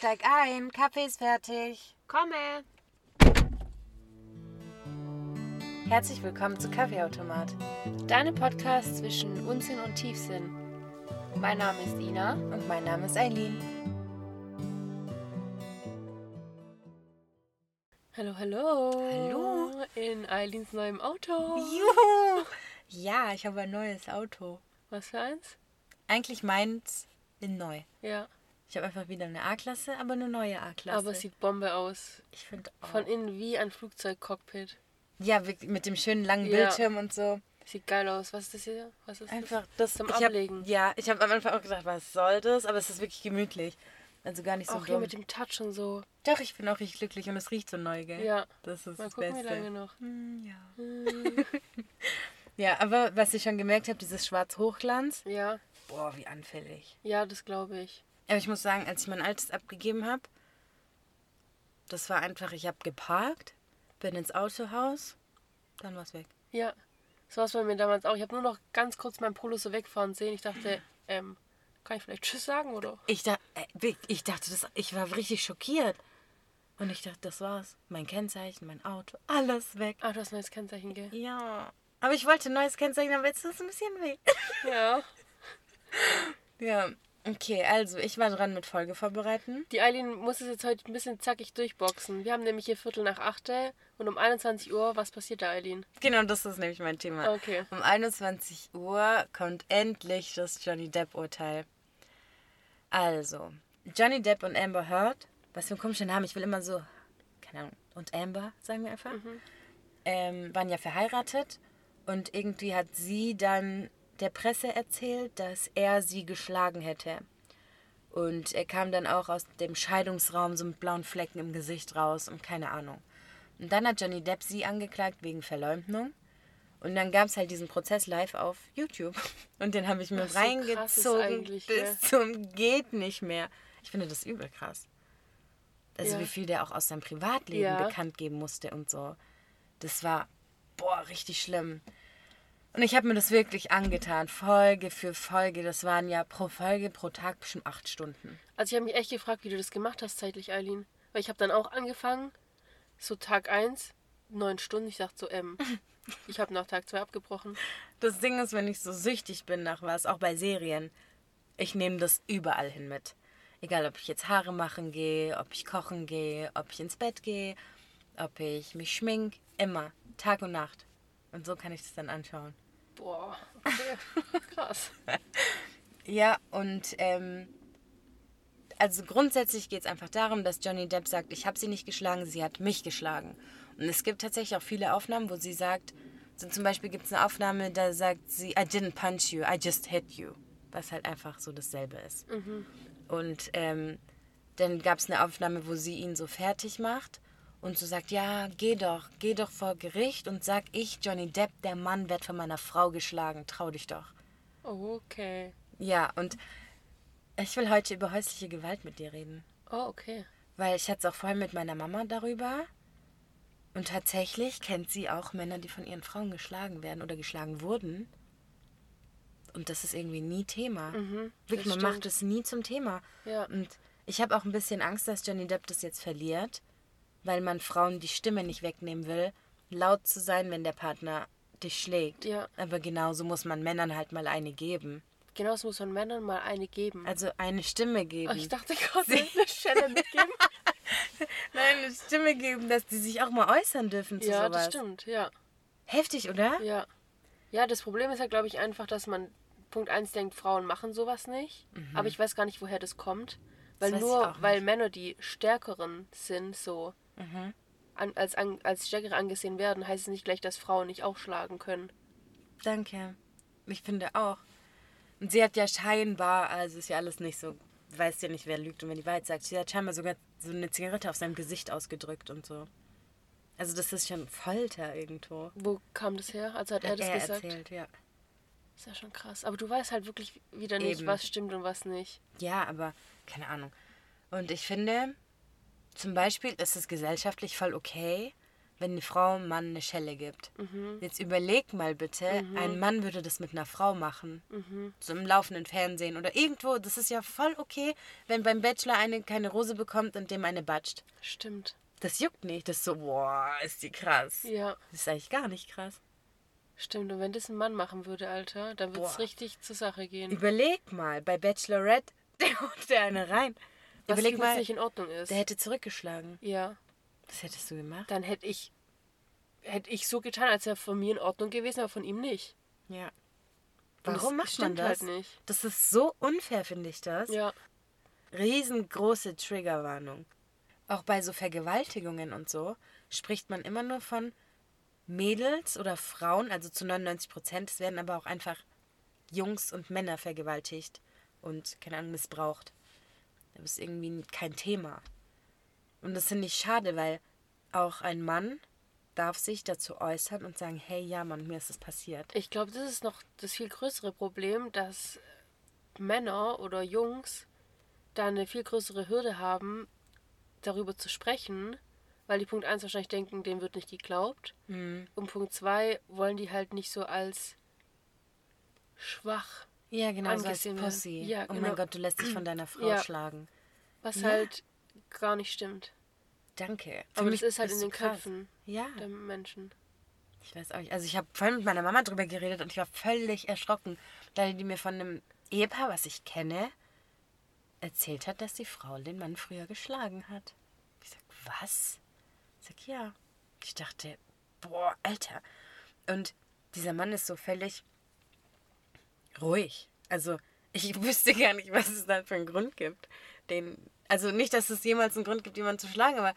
steig ein, Kaffee ist fertig. Komme! Herzlich willkommen zu Kaffeeautomat. Deine Podcast zwischen Unsinn und Tiefsinn. Mein Name ist Ina. Und mein Name ist Eileen. Hallo, hallo. Hallo. In Eileens neuem Auto. Juhu! Ja, ich habe ein neues Auto. Was für eins? Eigentlich meins in neu. Ja, Ich habe einfach wieder eine A-Klasse, aber eine neue A-Klasse. aber es sieht Bombe aus. ich finde auch. Von innen wie ein Flugzeugcockpit. ja, mit dem schönen langen Ja. Bildschirm und so. Sieht geil aus. Was ist das hier? Was ist Einfach das? das Zum ich hab, Ablegen. Ja, ich habe am Anfang auch gedacht, was soll das? Aber es ist wirklich gemütlich. Also gar nicht so Auch hier dumm. mit dem Touch und so. Doch, ich bin auch richtig glücklich und es riecht so neu, gell? Ja. Das ist Mal das gucken, wie Beste. lange noch. Hm, ja. ja, aber was ich schon gemerkt habe, dieses Schwarz-Hochglanz, Ja, boah, wie anfällig. ja, das glaube ich. Aber ich muss sagen, als ich mein altes abgegeben habe, das war einfach, ich habe geparkt, bin ins Autohaus, dann war es weg. Ja, so war es bei mir damals auch. Ich habe nur noch ganz kurz meinen Polo so wegfahren sehen. Ich dachte, ähm, kann ich vielleicht Tschüss sagen oder? Ich, da, äh, ich dachte, das, ich war richtig schockiert. Und ich dachte, das war's. Mein Kennzeichen, mein Auto, alles weg. Ah, du hast ein neues Kennzeichen, gell? Ja. Aber ich wollte ein neues Kennzeichen, aber jetzt ist es ein bisschen weg. Ja. Ja. Okay, also ich war dran mit Folge vorbereiten. Die Eileen muss es jetzt heute ein bisschen zackig durchboxen. Wir haben nämlich hier Viertel nach acht und um 21 Uhr, was passiert da, Eileen? Genau, das ist nämlich mein Thema. Okay. Um 21 Uhr kommt endlich das Johnny Depp-Urteil. Also, Johnny Depp und Amber Heard, was für ein komischer Name, ich will immer so, keine Ahnung, und Amber, sagen wir einfach, ähm, waren ja verheiratet und irgendwie hat sie dann der Presse erzählt, dass er sie geschlagen hätte. Und er kam dann auch aus dem Scheidungsraum so mit blauen Flecken im Gesicht raus und keine Ahnung. Und dann hat Johnny Depp sie angeklagt wegen Verleumdung. Und dann gab es halt diesen Prozess live auf YouTube. Und den habe ich mir so krass ist reingezogen bis gell? zum geht nicht mehr. Ich finde das übel krass. Also Ja. wie viel der auch aus seinem Privatleben Ja. bekannt geben musste und so. Das war, boah, richtig schlimm. Und ich habe mir das wirklich angetan, Folge für Folge. Das waren ja pro Folge, pro Tag bestimmt acht Stunden. Also ich habe mich echt gefragt, wie du das gemacht hast zeitlich, Eileen. Weil ich habe dann auch angefangen, so Tag 1, neun Stunden. Ich dachte so, ähm, ich habe nach Tag 2 abgebrochen. Das Ding ist, wenn ich so süchtig bin nach was, auch bei Serien, ich nehme das überall hin mit. Egal, ob ich jetzt Haare machen gehe, ob ich kochen gehe, ob ich ins Bett gehe, ob ich mich schmink, immer, Tag und Nacht. Und so kann ich das dann anschauen. Boah, okay. krass. Ja, und ähm, also grundsätzlich geht es einfach darum, dass Johnny Depp sagt, ich habe sie nicht geschlagen, sie hat mich geschlagen. Und es gibt tatsächlich auch viele Aufnahmen, wo sie sagt, so zum Beispiel gibt es eine Aufnahme, da sagt sie, I didn't punch you, I just hit you. Was halt einfach so dasselbe ist. Und ähm, dann gab es eine Aufnahme, wo sie ihn so fertig macht und so sagt, ja, geh doch, geh doch vor Gericht und sag, ich, Johnny Depp, der Mann, werd von meiner Frau geschlagen, trau dich doch. Okay. Ja, und ich will heute über häusliche Gewalt mit dir reden. Oh, okay. Weil ich hatte es auch vorhin mit meiner Mama darüber. Und tatsächlich kennt sie auch Männer, die von ihren Frauen geschlagen werden oder geschlagen wurden. Und das ist irgendwie nie Thema. Wirklich, man stimmt. macht es nie zum Thema. Ja. Und ich habe auch ein bisschen Angst, dass Johnny Depp das jetzt verliert, weil man Frauen die Stimme nicht wegnehmen will, laut zu sein, wenn der Partner dich schlägt. Ja. Aber genauso muss man Männern halt mal eine geben. Genauso muss man Männern mal eine geben. Also eine Stimme Oh, geben. ich dachte gerade, eine Stelle mitgeben. Nein, eine Stimme geben, dass die sich auch mal äußern dürfen zu ja, sowas. das stimmt, ja. Heftig, oder? Ja. Ja, das Problem ist ja, glaube ich, einfach, dass man Punkt 1 denkt, Frauen machen sowas nicht. Aber ich weiß gar nicht, woher das kommt. Weil Mhm. ich nur, weil. Männer, die stärkeren sind, so Mhm. an, als, an, als stärkere angesehen werden, heißt es nicht gleich, dass Frauen nicht auch schlagen können. Danke. Ich finde auch. Und sie hat ja scheinbar, also ist ja alles nicht so, weiß ja nicht, wer lügt und wer die Wahrheit sagt. Sie hat scheinbar sogar so eine Zigarette auf seinem Gesicht ausgedrückt und so. Also das ist schon Folter irgendwo. Wo kam das her? Also hat er das gesagt? erzählt, ja. Ist ja schon krass. Aber du weißt halt wirklich wieder nicht, Eben. was stimmt und was nicht. Ja, aber keine Ahnung. Und ich finde, zum Beispiel ist es gesellschaftlich voll okay, wenn eine Frau einem Mann eine Schelle gibt. Mhm. Jetzt überleg mal bitte, ein Mann würde das mit einer Frau machen. Mhm. So im laufenden Fernsehen oder irgendwo. Das ist ja voll okay, wenn beim Bachelor eine keine Rose bekommt und dem eine batscht. Stimmt. Das juckt nicht. Das ist so, boah, ist die krass. Ja, Das ist eigentlich gar nicht krass. stimmt. Und wenn das ein Mann machen würde, Alter, dann würde es richtig zur Sache gehen. Überleg mal, bei Bachelorette, der holt der eine rein. Was Überleg mal, nicht in Ordnung ist. der hätte zurückgeschlagen. Ja, Was hättest du gemacht? dann hätte ich hätte ich so getan, als er von mir in Ordnung gewesen, aber von ihm nicht. Ja. Warum das macht man stimmt das? halt nicht. Das ist so unfair, finde ich das. Ja, Riesengroße Triggerwarnung. Auch bei so Vergewaltigungen und so spricht man immer nur von Mädels oder Frauen, also zu 99 Prozent. Es werden aber auch einfach Jungs und Männer vergewaltigt und, keine Ahnung, missbraucht. Das ist irgendwie kein Thema. Und das finde ich schade, weil auch ein Mann darf sich dazu äußern und sagen, hey, ja, Mann, mir ist das passiert. ich glaube, das ist noch das viel größere Problem, dass Männer oder Jungs da eine viel größere Hürde haben, darüber zu sprechen, weil die Punkt 1 wahrscheinlich denken, denen wird nicht geglaubt. Mhm. Und Punkt 2 wollen die halt nicht so als schwach, Ja, genau, so als Angesehen werden. Pussy. Ja, Oh mein genau. Gott, du lässt dich von deiner Frau Ja. schlagen. was Ja. halt gar nicht stimmt. Danke. Für Aber das ist halt in den krass. Köpfen Ja, der Menschen. ich weiß auch nicht. Also ich habe vorhin mit meiner Mama drüber geredet und ich war völlig erschrocken, weil die mir von einem Ehepaar, was ich kenne, erzählt hat, dass die Frau den Mann früher geschlagen hat. Ich sag, was? Ich sag, ja. Ich dachte, boah, Alter. Und dieser Mann ist so völlig ruhig. Also ich wüsste gar nicht, was es da für einen Grund gibt. Den, also nicht, dass es jemals einen Grund gibt, jemanden zu schlagen, aber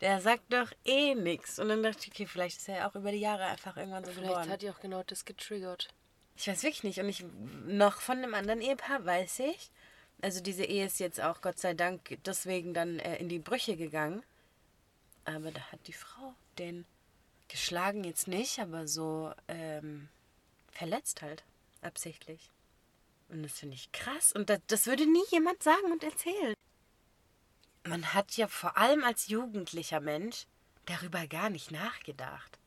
der sagt doch eh nichts. Und dann dachte ich, okay, vielleicht ist er ja auch über die Jahre einfach irgendwann so Vielleicht geworden. hat die auch genau das getriggert. Ich weiß wirklich nicht. Und ich noch von einem anderen Ehepaar weiß ich. Also diese Ehe ist jetzt auch Gott sei Dank deswegen dann äh, in die Brüche gegangen. Aber da hat die Frau den geschlagen jetzt nicht, aber so ähm, verletzt halt. Absichtlich. Und das finde ich krass. Und das, das würde nie jemand sagen und erzählen. Man hat ja vor allem als jugendlicher Mensch darüber gar nicht nachgedacht.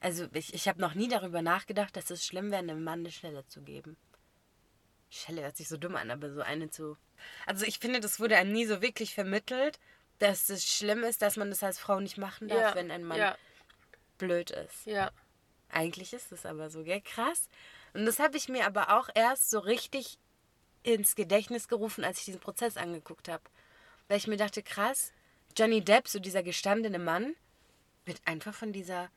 Also ich, ich habe noch nie darüber nachgedacht, dass es schlimm wäre, einem Mann eine Schelle zu geben. Schelle hört sich so dumm an, aber so eine zu. Also ich finde, das wurde einem nie so wirklich vermittelt, dass es schlimm ist, dass man das als Frau nicht machen darf, Ja, wenn ein Mann ja, blöd ist. ja. Eigentlich ist es aber so, gell? Krass. Und das habe ich mir aber auch erst so richtig ins Gedächtnis gerufen, als ich diesen Prozess angeguckt habe. Weil ich mir dachte, krass, Johnny Depp, so dieser gestandene Mann, wird einfach von dieser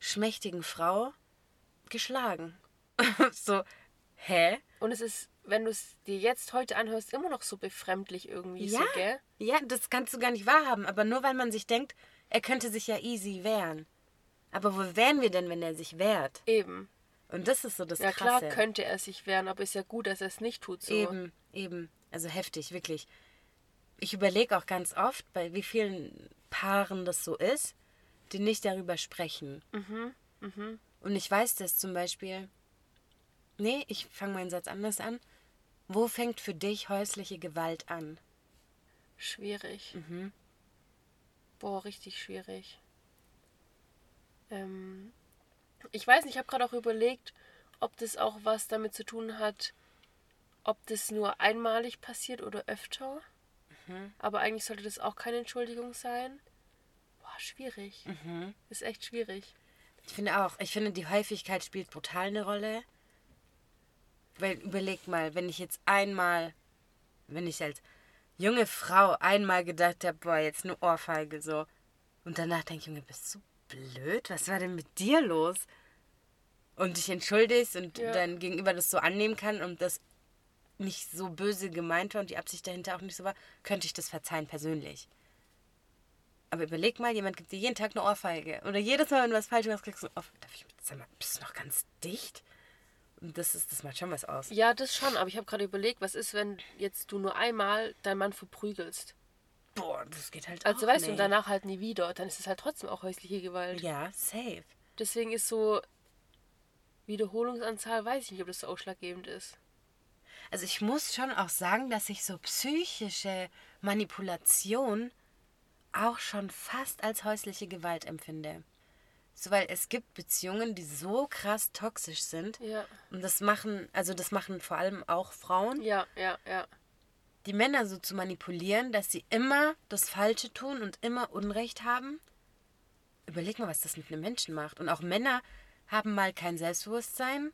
schmächtigen Frau geschlagen. so, hä? Und es ist, wenn du es dir jetzt heute anhörst, immer noch so befremdlich irgendwie, Ja. so, gell? Ja, das kannst du gar nicht wahrhaben, aber nur weil man sich denkt, er könnte sich ja easy wehren. Aber wo wären wir denn, wenn er sich wehrt? Eben. Und das ist so das Ja, klar Krasse. könnte er sich wehren, aber ist ja gut, dass er es nicht tut. So. Eben, eben. Also heftig, wirklich. Ich überlege auch ganz oft, bei wie vielen Paaren das so ist, die nicht darüber sprechen. Und ich weiß das zum Beispiel. Nee, ich fange meinen Satz anders an. Wo fängt für dich häusliche Gewalt an? Schwierig. Mhm. Boah, richtig schwierig. Ähm, ich weiß nicht, ich habe gerade auch überlegt, ob das auch was damit zu tun hat, ob das nur einmalig passiert oder öfter. Mhm. Aber eigentlich sollte das auch keine Entschuldigung sein. Boah, schwierig. Mhm. Ist echt schwierig. Ich finde auch, ich finde, die Häufigkeit spielt brutal eine Rolle. Weil überleg mal, wenn ich jetzt einmal, wenn ich als junge Frau einmal gedacht habe, boah, jetzt eine Ohrfeige so. Und danach denke ich, Junge, bist du blöd? Was war denn mit dir los? Und dich entschuldigst und Ja. dein Gegenüber das so annehmen kann und das nicht so böse gemeint war und die Absicht dahinter auch nicht so war, könnte ich das verzeihen persönlich. Aber überleg mal, jemand gibt dir jeden Tag eine Ohrfeige. Oder jedes Mal, wenn du was falsch machst, kriegst du eine Ohrfeige. Darf ich, sag mal, bist du noch ganz dicht? Und das, ist, das macht schon was aus. Ja, das schon, aber ich habe gerade überlegt, was ist, wenn jetzt du nur einmal deinen Mann verprügelst? Boah, das geht halt Also weißt du, und danach halt nie wieder, dann ist es halt trotzdem auch häusliche Gewalt. Ja, safe. Deswegen ist so Wiederholungsanzahl, weiß ich nicht, ob das so ausschlaggebend ist. Also ich muss schon auch sagen, dass ich so psychische Manipulation auch schon fast als häusliche Gewalt empfinde. So, weil es gibt Beziehungen, die so krass toxisch sind. Ja. Und das machen, also das machen vor allem auch Frauen, Ja, ja, ja. Die Männer so zu manipulieren, dass sie immer das Falsche tun und immer Unrecht haben. Überleg mal, was das mit einem Menschen macht. Und auch Männer haben mal kein Selbstbewusstsein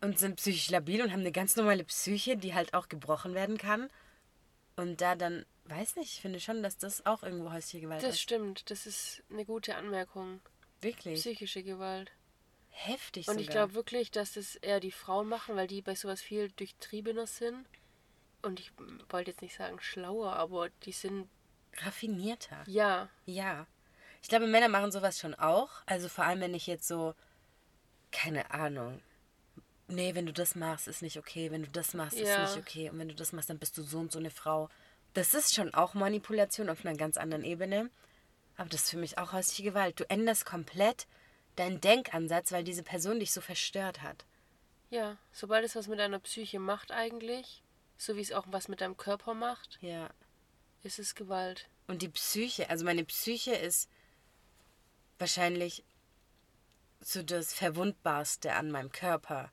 und sind psychisch labil und haben eine ganz normale Psyche, die halt auch gebrochen werden kann. Und da dann, weiß nicht, ich finde schon, dass das auch irgendwo häusliche Gewalt Das ist. stimmt. Das ist eine gute Anmerkung. Wirklich. Psychische Gewalt. Heftig Und ich sogar. glaube wirklich, dass das eher die Frauen machen, weil die bei sowas viel durchtriebener sind. Und ich wollte jetzt nicht sagen schlauer, aber die sind, Raffinierter. ja, Ja. Ich glaube, Männer machen sowas schon auch. Also vor allem, wenn ich jetzt so, keine Ahnung. Nee, wenn du das machst, ist nicht okay. Wenn du das machst, Ja. ist nicht okay. Und wenn du das machst, dann bist du so und so eine Frau. Das ist schon auch Manipulation auf einer ganz anderen Ebene. Aber das ist für mich auch häusliche Gewalt. Du änderst komplett deinen Denkansatz, weil diese Person dich so verstört hat. ja. Sobald es was mit deiner Psyche macht eigentlich, so wie es auch was mit deinem Körper macht, Ja. ist es Gewalt. Und die Psyche, also meine Psyche ist wahrscheinlich so das Verwundbarste an meinem Körper.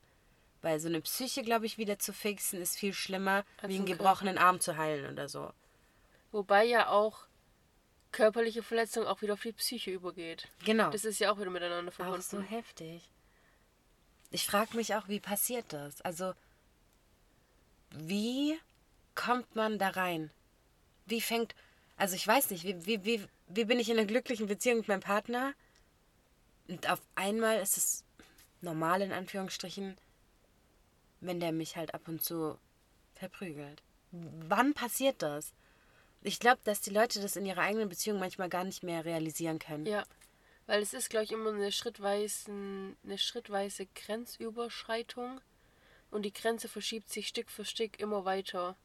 Weil so eine Psyche, glaube ich, wieder zu fixen, ist viel schlimmer, Als wie einen ein Körper. gebrochenen Arm zu heilen oder so. Wobei ja auch körperliche Verletzung auch wieder auf die Psyche übergeht. Genau. Das ist ja auch wieder miteinander auch verbunden. so heftig. Ich frage mich auch, wie passiert das? Also, wie kommt man da rein? Wie fängt. Also, ich weiß nicht, wie, wie, wie, wie bin ich in einer glücklichen Beziehung mit meinem Partner? Und auf einmal ist es normal, in Anführungsstrichen, wenn der mich halt ab und zu verprügelt. Wann passiert das? Ich glaube, dass die Leute das in ihrer eigenen Beziehung manchmal gar nicht mehr realisieren können. Ja, weil es ist, glaube ich, immer eine schrittweise, eine schrittweise Grenzüberschreitung und die Grenze verschiebt sich Stück für Stück immer weiter.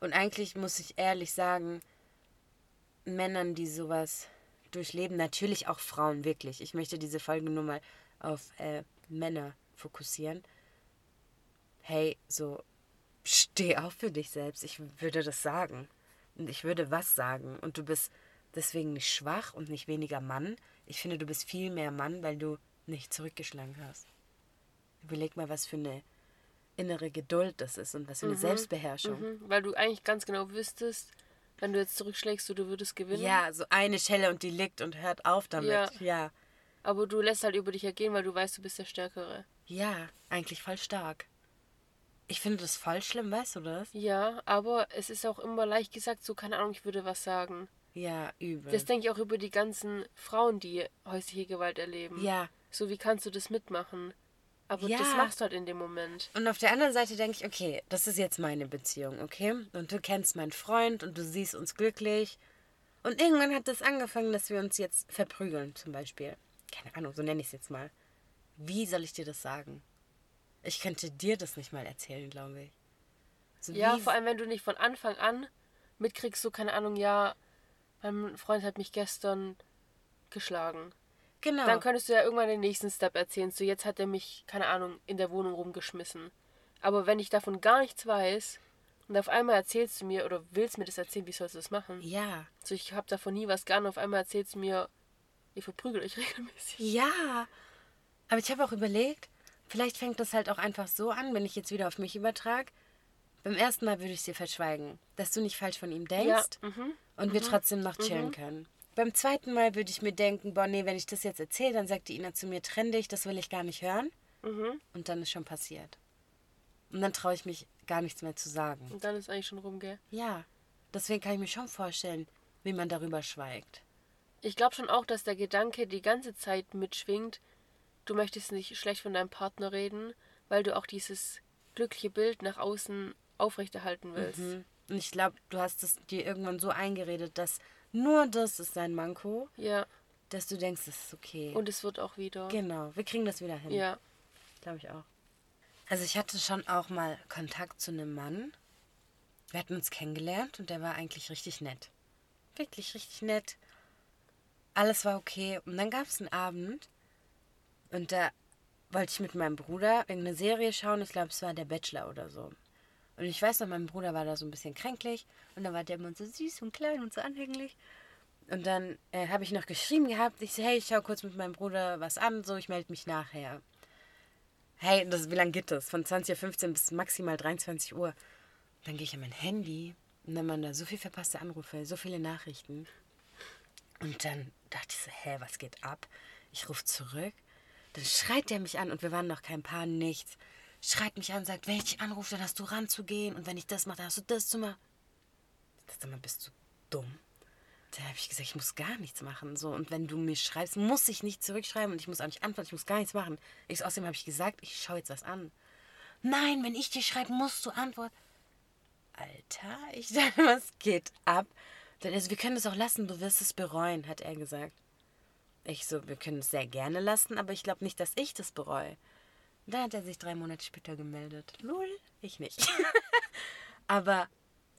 Und eigentlich muss ich ehrlich sagen, Männern, die sowas durchleben, natürlich auch Frauen, wirklich. Ich möchte diese Folge nur mal auf äh, Männer fokussieren. Hey, so, steh auf für dich selbst. Ich würde das sagen. Und ich würde was sagen. Und du bist deswegen nicht schwach und nicht weniger Mann. Ich finde, du bist viel mehr Mann, weil du nicht zurückgeschlagen hast. Überleg mal, was für eine innere Geduld das ist und was für eine Selbstbeherrschung. Mhm, weil du eigentlich ganz genau wüsstest, wenn du jetzt zurückschlägst, du, du würdest gewinnen. Ja, so eine Schelle und die liegt und hört auf damit. Ja. ja. Aber du lässt halt über dich ergehen, weil du weißt, du bist der Stärkere. Ja, eigentlich voll stark. Ich finde das voll schlimm, weißt du das? Ja, aber es ist auch immer leicht gesagt, so keine Ahnung, ich würde was sagen. Ja, übel. Das denke ich auch über die ganzen Frauen, die häusliche Gewalt erleben. ja. So, wie kannst du das mitmachen? Aber Ja. das machst du halt in dem Moment. Und auf der anderen Seite denke ich, okay, das ist jetzt meine Beziehung, okay? Und du kennst meinen Freund und du siehst uns glücklich. Und irgendwann hat das angefangen, dass wir uns jetzt verprügeln, zum Beispiel. Keine Ahnung, so nenne ich es jetzt mal. Wie soll ich dir das sagen? Ich könnte dir das nicht mal erzählen, glaube ich. So Ja, wie- vor allem, wenn du nicht von Anfang an mitkriegst, so keine Ahnung, ja, mein Freund hat mich gestern geschlagen. Genau. Dann könntest du ja irgendwann den nächsten Step erzählen. So, jetzt hat er mich, keine Ahnung, in der Wohnung rumgeschmissen. Aber wenn ich davon gar nichts weiß und auf einmal erzählst du mir oder willst mir das erzählen, wie sollst du das machen? ja. So, ich habe davon nie was geahnt. Auf einmal erzählst du mir, ihr verprügelt euch regelmäßig. Ja, aber ich habe auch überlegt, vielleicht fängt das halt auch einfach so an, wenn ich jetzt wieder auf mich übertrage. Beim ersten Mal würde ich es dir verschweigen, dass du nicht falsch von ihm denkst Ja, mhm. und wir trotzdem noch chillen können. Beim zweiten Mal würde ich mir denken, boah, nee, wenn ich das jetzt erzähle, dann sagt die Ina zu mir, trenn dich, das will ich gar nicht hören. Mhm. Und dann ist schon passiert. Und dann traue ich mich gar nichts mehr zu sagen. Und dann ist eigentlich schon rum, gell? Ja, deswegen kann ich mir schon vorstellen, wie man darüber schweigt. Ich glaube schon auch, dass der Gedanke die ganze Zeit mitschwingt, du möchtest nicht schlecht von deinem Partner reden, weil du auch dieses glückliche Bild nach außen aufrechterhalten willst. Mhm. Und ich glaube, du hast es dir irgendwann so eingeredet, dass nur das ist sein Manko, Ja, dass du denkst, das ist okay. und es wird auch wieder. genau, wir kriegen das wieder hin. Ja, Glaube ich auch. Also ich hatte schon auch mal Kontakt zu einem Mann. Wir hatten uns kennengelernt und der war eigentlich richtig nett. Wirklich richtig nett. Alles war okay. Und dann gab es einen Abend und da wollte ich mit meinem Bruder irgendeine Serie schauen. Ich glaube, es war der Bachelor oder so. Und ich weiß noch, mein Bruder war da so ein bisschen kränklich und da war der immer so süß und klein und so anhänglich. Und dann äh, habe ich noch geschrieben gehabt, ich so, hey, ich schau kurz mit meinem Bruder was an, so, ich melde mich nachher. Hey, das, wie lange geht das? Von 20.15 Uhr bis maximal 23 Uhr. Dann gehe ich an mein Handy und dann waren da so viel verpasste Anrufe, so viele Nachrichten. Und dann dachte ich so, hä, was geht ab? Ich rufe zurück. Dann schreit der mich an und wir waren noch kein Paar, nichts. Schreit mich an und sagt, wenn ich dich anrufe, dann hast du ranzugehen und wenn ich das mache, dann hast du das zu machen. Sag mal, bist du dumm? Da habe ich gesagt, ich muss gar nichts machen. So, und wenn du mir schreibst, muss ich nicht zurückschreiben und ich muss auch nicht antworten, ich muss gar nichts machen. Ich, außerdem habe ich gesagt, ich schaue jetzt was an. Nein, wenn ich dir schreibe, musst du antworten. Alter, ich dachte, was geht ab? Dann, also, wir können es auch lassen, du wirst es bereuen, hat er gesagt. Ich so, wir können es sehr gerne lassen, aber ich glaube nicht, dass ich das bereue. Da hat er sich drei Monate später gemeldet. Lul, ich nicht. aber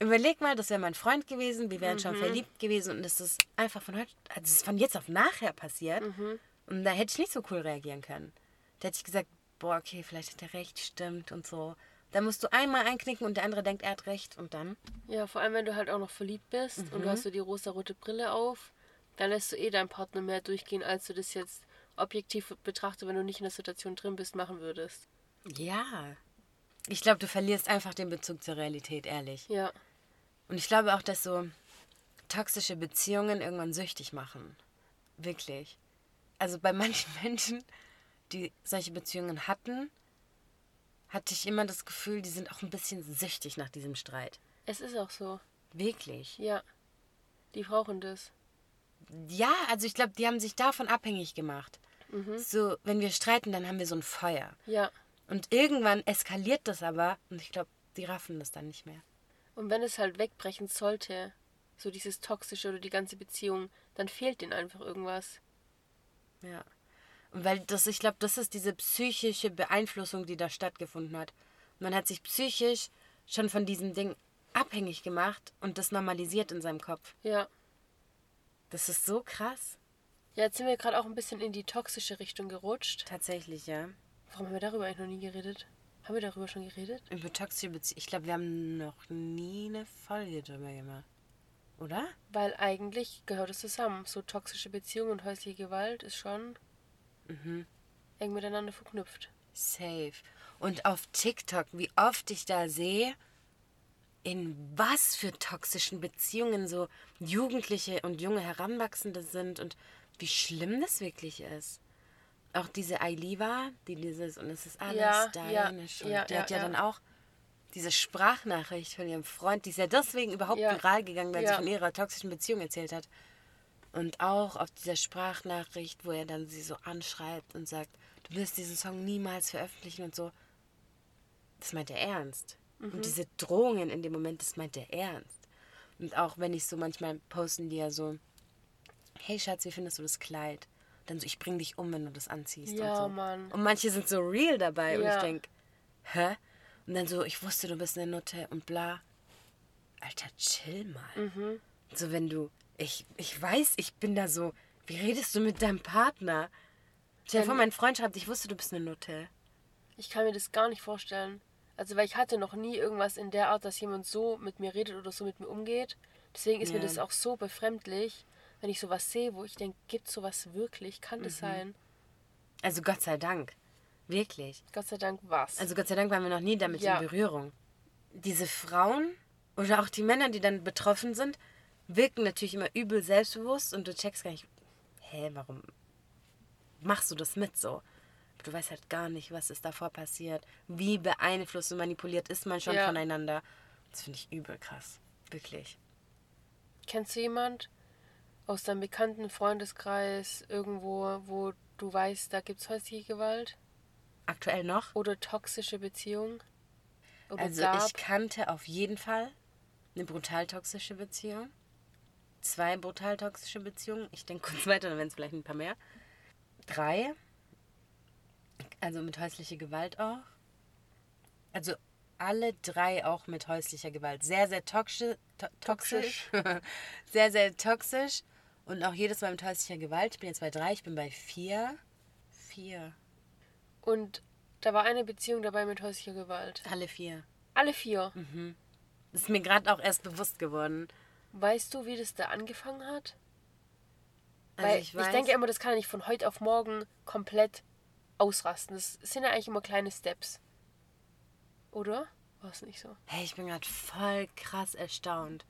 überleg mal, das wäre mein Freund gewesen, wir wären schon verliebt gewesen und es ist einfach von heute, also es ist von jetzt auf nachher passiert. Und da hätte ich nicht so cool reagieren können. Da hätte ich gesagt, boah, okay, vielleicht hat er recht, stimmt und so. Da musst du einmal einknicken und der andere denkt, er hat recht und dann. Ja, vor allem, wenn du halt auch noch verliebt bist und du hast so die rosa-rote Brille auf, dann lässt du eh deinen Partner mehr durchgehen, als du das jetzt objektiv betrachtet, wenn du nicht in der Situation drin bist, machen würdest. Ja. Ich glaube, du verlierst einfach den Bezug zur Realität, ehrlich. Ja. Und ich glaube auch, dass so toxische Beziehungen irgendwann süchtig machen. Wirklich. Also bei manchen Menschen, die solche Beziehungen hatten, hatte ich immer das Gefühl, die sind auch ein bisschen süchtig nach diesem Streit. Es ist auch so. Wirklich. Ja. Die brauchen das. Ja, also ich glaube, die haben sich davon abhängig gemacht. So, wenn wir streiten, dann haben wir so ein Feuer. Ja. Und irgendwann eskaliert das aber und ich glaube, die raffen das dann nicht mehr. Und wenn es halt wegbrechen sollte, so dieses Toxische oder die ganze Beziehung, dann fehlt denen einfach irgendwas. Ja. Und weil das, ich glaube, das ist diese psychische Beeinflussung, die da stattgefunden hat. Man hat sich psychisch schon von diesem Ding abhängig gemacht und das normalisiert in seinem Kopf. Ja. Das ist so krass. Ja, jetzt sind wir gerade auch ein bisschen in die toxische Richtung gerutscht. Tatsächlich, ja. Warum haben wir darüber eigentlich noch nie geredet? Haben wir darüber schon geredet? Über toxische Beziehungen. Ich glaube, wir haben noch nie eine Folge drüber gemacht. Oder? Weil eigentlich gehört es zusammen. So toxische Beziehung und häusliche Gewalt ist schon eng miteinander verknüpft. Safe. Und auf TikTok, wie oft ich da sehe, in was für toxischen Beziehungen so Jugendliche und junge Heranwachsende sind und wie schlimm das wirklich ist. Auch diese Ailiva, die dieses, und es ist alles Ja, deine ja, Schuld. ja, die hat ja, dann auch diese Sprachnachricht von ihrem Freund, die ist ja deswegen überhaupt viral gegangen, weil sie von ihrer toxischen Beziehung erzählt hat. Und auch auf dieser Sprachnachricht, wo er dann sie so anschreibt und sagt, du wirst diesen Song niemals veröffentlichen und so. Das meint er ernst. Mhm. Und diese Drohungen in dem Moment, das meint er ernst. Und auch wenn ich so manchmal posten die ja so, hey Schatz, wie findest du das Kleid? Dann so, ich bring dich um, wenn du das anziehst. Ja, und so. Mann. Und manche sind so real dabei und Ja. ich denk, hä? Und dann so, ich wusste, du bist eine Nutte und bla. Alter, chill mal. Mhm. So, wenn du, ich, ich weiß, ich bin da so, wie redest du mit deinem Partner? Stell dir vor, mein Freund schreibt, ich wusste, du bist eine Nutte. Ich kann mir das gar nicht vorstellen. Also, weil ich hatte noch nie irgendwas in der Art, dass jemand so mit mir redet oder so mit mir umgeht. Deswegen ist mir Ja. das auch so befremdlich, wenn ich sowas sehe, wo ich denke, gibt sowas wirklich? Kann Mhm. das sein? Also Gott sei Dank. Wirklich. Gott sei Dank was. Also Gott sei Dank waren wir noch nie damit Ja. in Berührung. Diese Frauen oder auch die Männer, die dann betroffen sind, wirken natürlich immer übel selbstbewusst und du checkst gar nicht, hä, warum machst du das mit so? Du weißt halt gar nicht, was ist davor passiert. Wie beeinflusst und manipuliert ist man schon Ja. voneinander. Das finde ich übel krass. Wirklich. Kennst du jemand aus deinem bekannten Freundeskreis irgendwo, wo du weißt, da gibt es häusliche Gewalt? Aktuell noch? Oder toxische Beziehung? Oder Also gab? ich kannte auf jeden Fall eine brutal toxische Beziehung. Zwei brutal toxische Beziehungen. Ich denke kurz weiter, dann werden es vielleicht ein paar mehr. Drei. Also mit häuslicher Gewalt auch. Also alle drei auch mit häuslicher Gewalt. Sehr, sehr toxi to toxisch. sehr, sehr toxisch. Und auch jedes Mal mit häuslicher Gewalt. Ich bin jetzt bei drei, ich bin bei vier. Vier. Und da war eine Beziehung dabei mit häuslicher Gewalt. Alle vier. Alle vier. Das ist mir gerade auch erst bewusst geworden. Weißt du, wie das da angefangen hat? Also Weil ich ich, denke immer, das kann ja nicht von heute auf morgen komplett ausrasten. Das sind ja eigentlich immer kleine Steps. Oder? War es nicht so? hey, ich bin gerade voll krass erstaunt.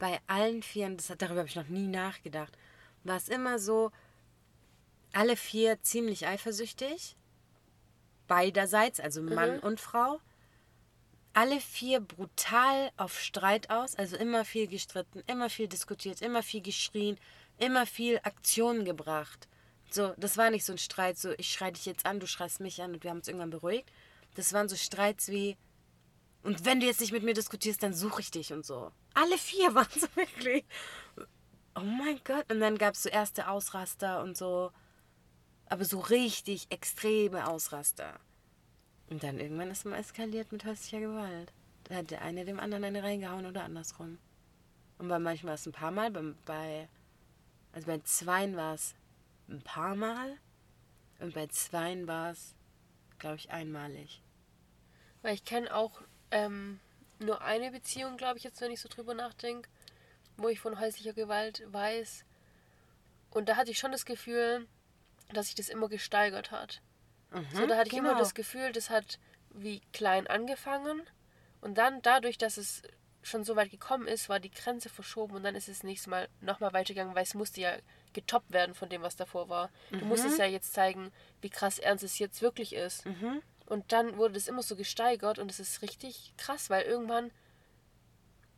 Bei allen Vieren, das, hat- darüber habe ich noch nie nachgedacht, war es immer so, alle vier ziemlich eifersüchtig. Beiderseits, also Mann und Frau. Alle vier brutal auf Streit aus, also immer viel gestritten, immer viel diskutiert, immer viel geschrien, immer viel Aktionen gebracht. So, das war nicht so ein Streit, so ich schrei dich jetzt an, du schreist mich an und wir haben uns irgendwann beruhigt. Das waren so Streits wie, und wenn du jetzt nicht mit mir diskutierst, dann suche ich dich und so. Alle vier waren so wirklich. Oh mein Gott. Und dann gab es so erste Ausraster und so. Aber so richtig extreme Ausraster. Und dann irgendwann ist man eskaliert mit häuslicher Gewalt. Da hat der eine dem anderen eine reingehauen oder andersrum. Und bei manchmal war es ein paar Mal, bei, bei also bei Zweien war es ein paar Mal und bei Zweien war es, glaube ich, einmalig. Weil ich kenne auch ähm, nur eine Beziehung, glaube ich, jetzt, wenn ich so drüber nachdenke, wo ich von häuslicher Gewalt weiß. Und da hatte ich schon das Gefühl, dass sich das immer gesteigert hat. So, da hatte ich immer genau. das Gefühl, das hat wie klein angefangen und dann dadurch, dass es schon so weit gekommen ist, war die Grenze verschoben und dann ist es nächstes Mal nochmal weitergegangen, weil es musste ja getoppt werden von dem, was davor war. Du musstest ja jetzt zeigen, wie krass ernst es jetzt wirklich ist. Und dann wurde das immer so gesteigert und es ist richtig krass, weil irgendwann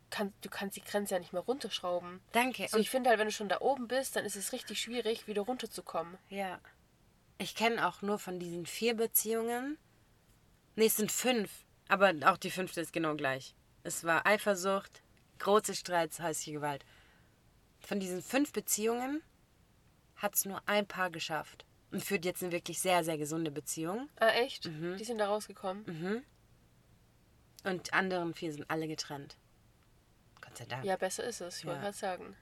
kann, du kannst die Grenze ja nicht mehr runterschrauben. Danke. So, ich finde halt, wenn du schon da oben bist, dann ist es richtig schwierig, wieder runterzukommen. Ja. Ich kenne auch nur von diesen vier Beziehungen. Nee, es sind fünf. Aber auch die fünfte ist genau gleich. Es war Eifersucht, große Streits, häusliche Gewalt. Von diesen fünf Beziehungen hat es nur ein Paar geschafft. Und führt jetzt eine wirklich sehr, sehr gesunde Beziehung. Ah, echt? Die sind da rausgekommen. Und die anderen vier sind alle getrennt. Gott sei Dank. Ja, besser ist es, ich wollte Ja. gerade sagen.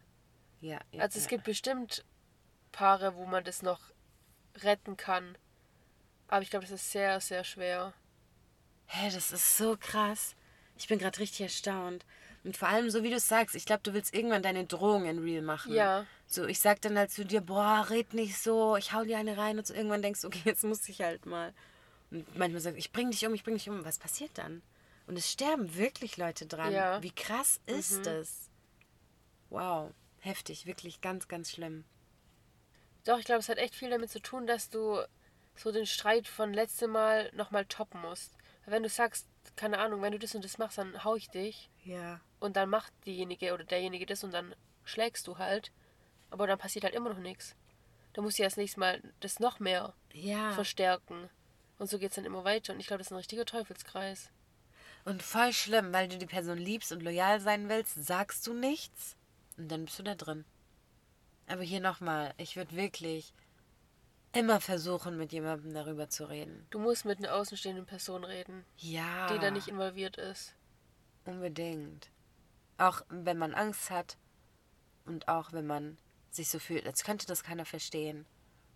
ja, ja Also es ja. gibt bestimmt Paare, wo man das noch retten kann. Aber ich glaube, das ist sehr, sehr schwer. Hä, das ist so krass. Ich bin gerade richtig erstaunt. Und vor allem, so wie du es sagst, ich glaube, du willst irgendwann deine Drohungen real machen. Ja. So, ich sag dann halt zu dir, boah, red nicht so, ich hau dir eine rein und so irgendwann denkst du, okay, jetzt muss ich halt mal. Und manchmal sagst du, ich bring dich um, ich bring dich um. Was passiert dann? Und es sterben wirklich Leute dran. Ja. Mhm. Wie krass ist das? Wow, heftig, wirklich ganz, ganz schlimm. Doch, ich glaube, es hat echt viel damit zu tun, dass du so den Streit von letztem Mal nochmal toppen musst. Weil Wenn du sagst, keine Ahnung, wenn du das und das machst, dann hau ich dich. Ja. Und dann macht diejenige oder derjenige das und dann schlägst du halt. Aber dann passiert halt immer noch nichts. Da musst du ja das nächste Mal das noch mehr Ja. verstärken. Und so geht es dann immer weiter. Und ich glaube, das ist ein richtiger Teufelskreis. Und voll schlimm, weil du die Person liebst und loyal sein willst, sagst du nichts und dann bist du da drin. Aber hier nochmal, ich würde wirklich immer versuchen, mit jemandem darüber zu reden. Du musst mit einer außenstehenden Person reden, Ja. die da nicht involviert ist. Unbedingt. Auch wenn man Angst hat und auch wenn man sich so fühlt, als könnte das keiner verstehen.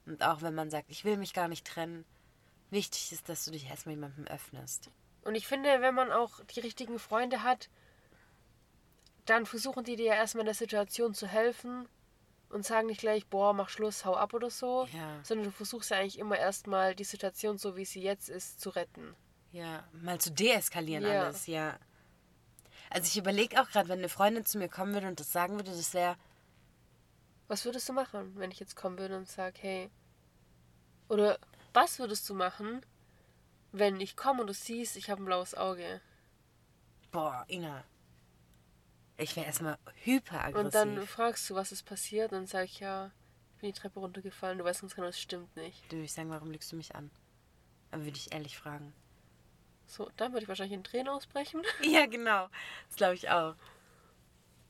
Und auch wenn man sagt, ich will mich gar nicht trennen. Wichtig ist, dass du dich erstmal jemandem öffnest. Und ich finde, wenn man auch die richtigen Freunde hat, dann versuchen die dir ja erstmal in der Situation zu helfen und sagen nicht gleich, boah, mach Schluss, hau ab oder so, Ja. sondern du versuchst ja eigentlich immer erstmal die Situation, so wie sie jetzt ist, zu retten. Ja, mal zu deeskalieren Ja. alles, ja. Also ich überlege auch gerade, wenn eine Freundin zu mir kommen würde und das sagen würde, das wäre, Was würdest du machen, wenn ich jetzt kommen würde und sage, hey, oder was würdest du machen, wenn ich komme und du siehst, ich habe ein blaues Auge? boah, Ina. Ich wäre erstmal hyperaggressiv. Und dann fragst du, was ist passiert, und dann sage ich, ja, ich bin die Treppe runtergefallen, du weißt ganz genau, das stimmt nicht. Würde ich sagen, warum lügst du mich an? Dann würde ich ehrlich fragen. So, dann würde ich wahrscheinlich in Tränen ausbrechen. Ja, genau. Das glaube ich auch.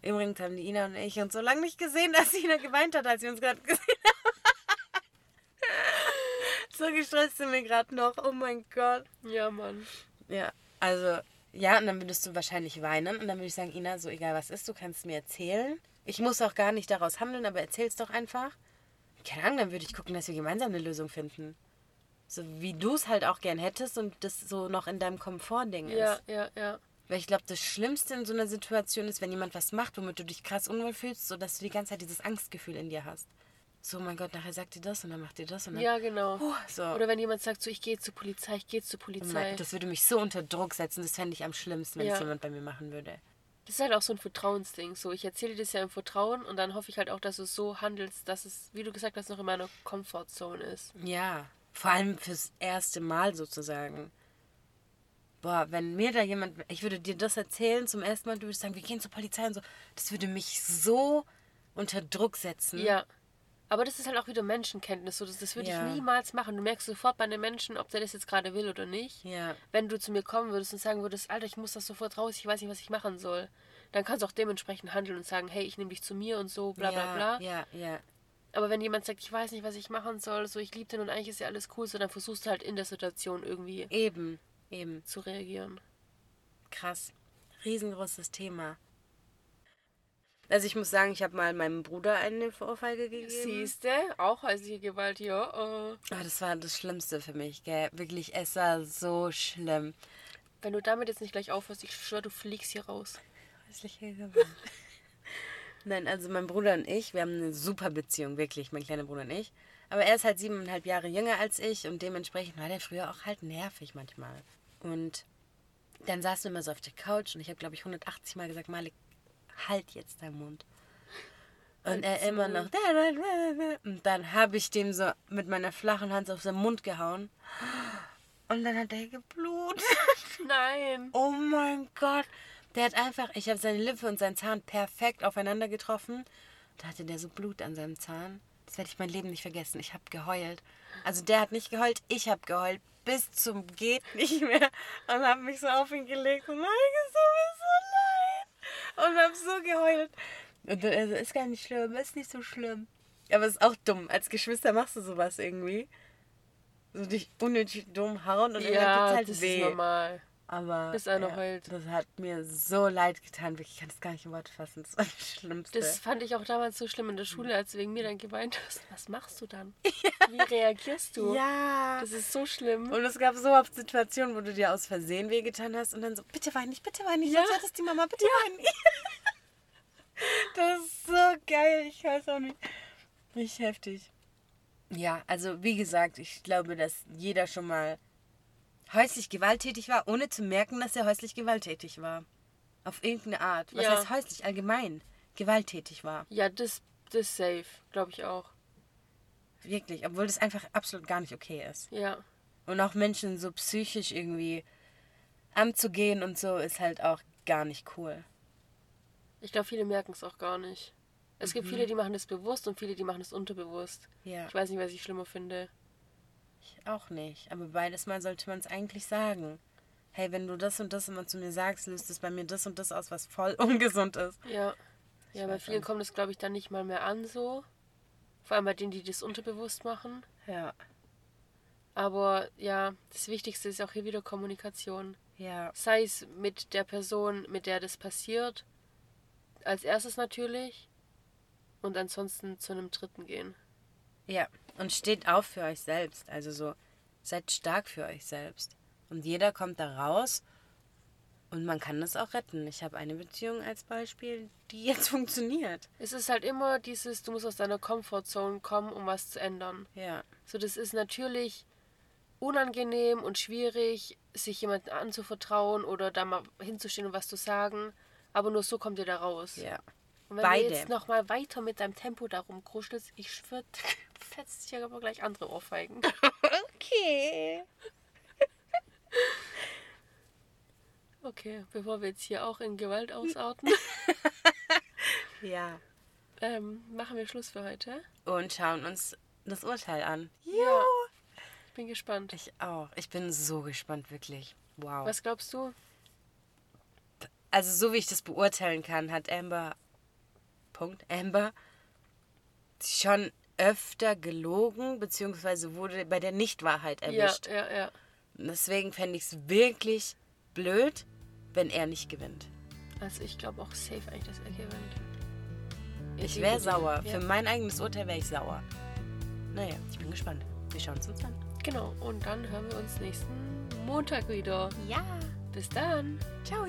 Übrigens haben die Ina und ich uns so lange nicht gesehen, dass Ina geweint hat, als wir uns gerade gesehen haben. so gestresst sind wir gerade noch. Oh mein Gott. Ja, Mann. Ja, also, ja, und dann würdest du wahrscheinlich weinen. Und dann würde ich sagen, Ina, so egal was ist, du kannst mir erzählen. Ich muss auch gar nicht daraus handeln, aber erzähl's doch einfach. Keine Ahnung, dann würde ich gucken, dass wir gemeinsam eine Lösung finden. So wie du es halt auch gern hättest und das so noch in deinem Komfortding ist. Ja, ja, ja. Weil ich glaube, das Schlimmste in so einer Situation ist, wenn jemand was macht, womit du dich krass unwohl fühlst, so dass du die ganze Zeit dieses Angstgefühl in dir hast. so, mein Gott, nachher sagt ihr das und dann macht ihr das und dann. Ja, genau. Puh, so. Oder wenn jemand sagt, so, ich gehe zur Polizei, ich gehe zur Oh Polizei. das würde mich so unter Druck setzen, das fände ich am schlimmsten, wenn Ja. es jemand bei mir machen würde. Das ist halt auch so ein Vertrauensding. So, ich erzähle dir das ja im Vertrauen und dann hoffe ich halt auch, dass du so handelst, dass es, wie du gesagt hast, noch in meiner Comfortzone ist. Ja, vor allem fürs erste Mal sozusagen. Boah, wenn mir da jemand, ich würde dir das erzählen zum ersten Mal, du würdest sagen, wir gehen zur Polizei und so, das würde mich so unter Druck setzen. Ja. Aber das ist halt auch wieder Menschenkenntnis. So, das, das würde Ja. ich niemals machen. Du merkst sofort bei einem Menschen, ob der das jetzt gerade will oder nicht. Ja, Wenn du zu mir kommen würdest und sagen würdest, Alter, ich muss das sofort raus, ich weiß nicht, was ich machen soll, dann kannst du auch dementsprechend handeln und sagen, hey, ich nehme dich zu mir und so, bla bla ja, bla. Ja, ja. Aber wenn jemand sagt, ich weiß nicht, was ich machen soll, so ich liebe den und eigentlich ist ja alles cool, so dann versuchst du halt in der Situation irgendwie Eben, eben. zu reagieren. Krass. Riesengroßes Thema. Also ich muss sagen, ich habe mal meinem Bruder eine Ohrfeige gegeben. Siehste, auch häusliche Gewalt, ja. Ah, das war das Schlimmste für mich, gell? Wirklich, es war so schlimm. wenn du damit jetzt nicht gleich aufhörst, ich schwöre, du fliegst hier raus. Häusliche Gewalt. Nein, also mein Bruder und ich, wir haben eine super Beziehung, wirklich, mein kleiner Bruder und ich. Aber er ist halt siebeneinhalb Jahre jünger als ich und dementsprechend war der früher auch halt nervig manchmal. Und dann saßen wir immer so auf der Couch und ich habe, glaube ich, 180 Mal gesagt, Malik, halt jetzt deinen Mund. Und er immer noch. Und dann habe ich dem so mit meiner flachen Hand auf seinen Mund gehauen. Und dann hat er geblutet. Nein. Oh mein Gott. Der hat einfach, ich habe seine Lippe und seinen Zahn perfekt aufeinander getroffen. Da hatte der so Blut an seinem Zahn. Das werde ich mein Leben nicht vergessen. Ich habe geheult. Also der hat nicht geheult, ich habe geheult. Bis zum geht nicht mehr. Und habe mich so auf ihn gelegt und meine, es tut mir so leid. Und habe so geheult. Und dann, also, ist gar nicht schlimm, ist nicht so schlimm. Aber es ist auch dumm. Als Geschwister machst du sowas irgendwie. So dich unnötig dumm hauen und Ja, irgendwann tut's halt das weh. ist normal. Aber Bis einer ja, heult. das hat mir so leid getan. Wirklich, ich kann das gar nicht in Worte fassen. Das war das Schlimmste. Das fand ich auch damals so schlimm in der Schule, als du wegen mir dann geweint hast. Was machst du dann? Wie reagierst du? ja. Das ist so schlimm. Und es gab so oft Situationen, wo du dir aus Versehen wehgetan hast und dann so, bitte wein nicht, bitte wein nicht, Ja. sonst hört es die Mama, bitte wein nicht. das ist so geil, ich weiß auch nicht. Nicht heftig. Ja, also wie gesagt, ich glaube, dass jeder schon mal häuslich gewalttätig war, ohne zu merken, dass er häuslich gewalttätig war. Auf irgendeine Art. Was Ja. heißt häuslich allgemein? Gewalttätig war. Ja, das, das safe, glaube ich auch. Wirklich. Obwohl das einfach absolut gar nicht okay ist. Ja. Und auch Menschen so psychisch irgendwie anzugehen und so ist halt auch gar nicht cool. Ich glaube, viele merken es auch gar nicht. Es gibt viele, die machen das bewusst und viele, die machen es unterbewusst. Ja, Ich weiß nicht, was ich schlimmer finde. Ich auch nicht. Aber beides Mal sollte man es eigentlich sagen. Hey, wenn du das und das immer zu mir sagst, löst es bei mir das und das aus, was voll ungesund ist. Ja. Ja, bei vielen kommt es, glaube ich, dann nicht mal mehr an so. Vor allem bei denen, die das unterbewusst machen. Ja, Aber ja, das Wichtigste ist auch hier wieder Kommunikation. ja, Sei es mit der Person, mit der das passiert. Als erstes natürlich. Und ansonsten zu einem Dritten gehen. Ja. Und steht auf für euch selbst. Also so, seid stark für euch selbst. Und jeder kommt da raus und man kann das auch retten. Ich habe eine Beziehung als Beispiel, die jetzt funktioniert. Es ist halt immer dieses, du musst aus deiner Comfortzone kommen, um was zu ändern. Ja, So, das ist natürlich unangenehm und schwierig, sich jemandem anzuvertrauen oder da mal hinzustehen und was zu sagen. Aber nur so kommt ihr da raus. ja. Und wenn Beide. du jetzt nochmal weiter mit deinem Tempo da rumkruschelst, ich schwör, fetzt hier aber gleich andere Ohrfeigen. Okay. Okay, bevor wir jetzt hier auch in Gewalt ausarten, Ja. ähm, machen wir Schluss für heute. Und schauen uns das Urteil an. Ja. Ich bin gespannt. Ich auch. Ich bin so gespannt, wirklich. Wow. Was glaubst du? Also, so wie ich das beurteilen kann, hat Amber. Punkt. Amber schon öfter gelogen, beziehungsweise wurde bei der Nichtwahrheit erwischt. Ja, ja, ja. Und Deswegen fände ich es wirklich blöd, wenn er nicht gewinnt. Also ich glaube auch safe eigentlich, dass er gewinnt. Ich wäre Ja. sauer. Ja. Für mein eigenes Urteil wäre ich sauer. Naja, ich bin gespannt. Wir schauen es uns an. Genau, und dann hören wir uns nächsten Montag wieder. Ja. Bis dann. Ciao.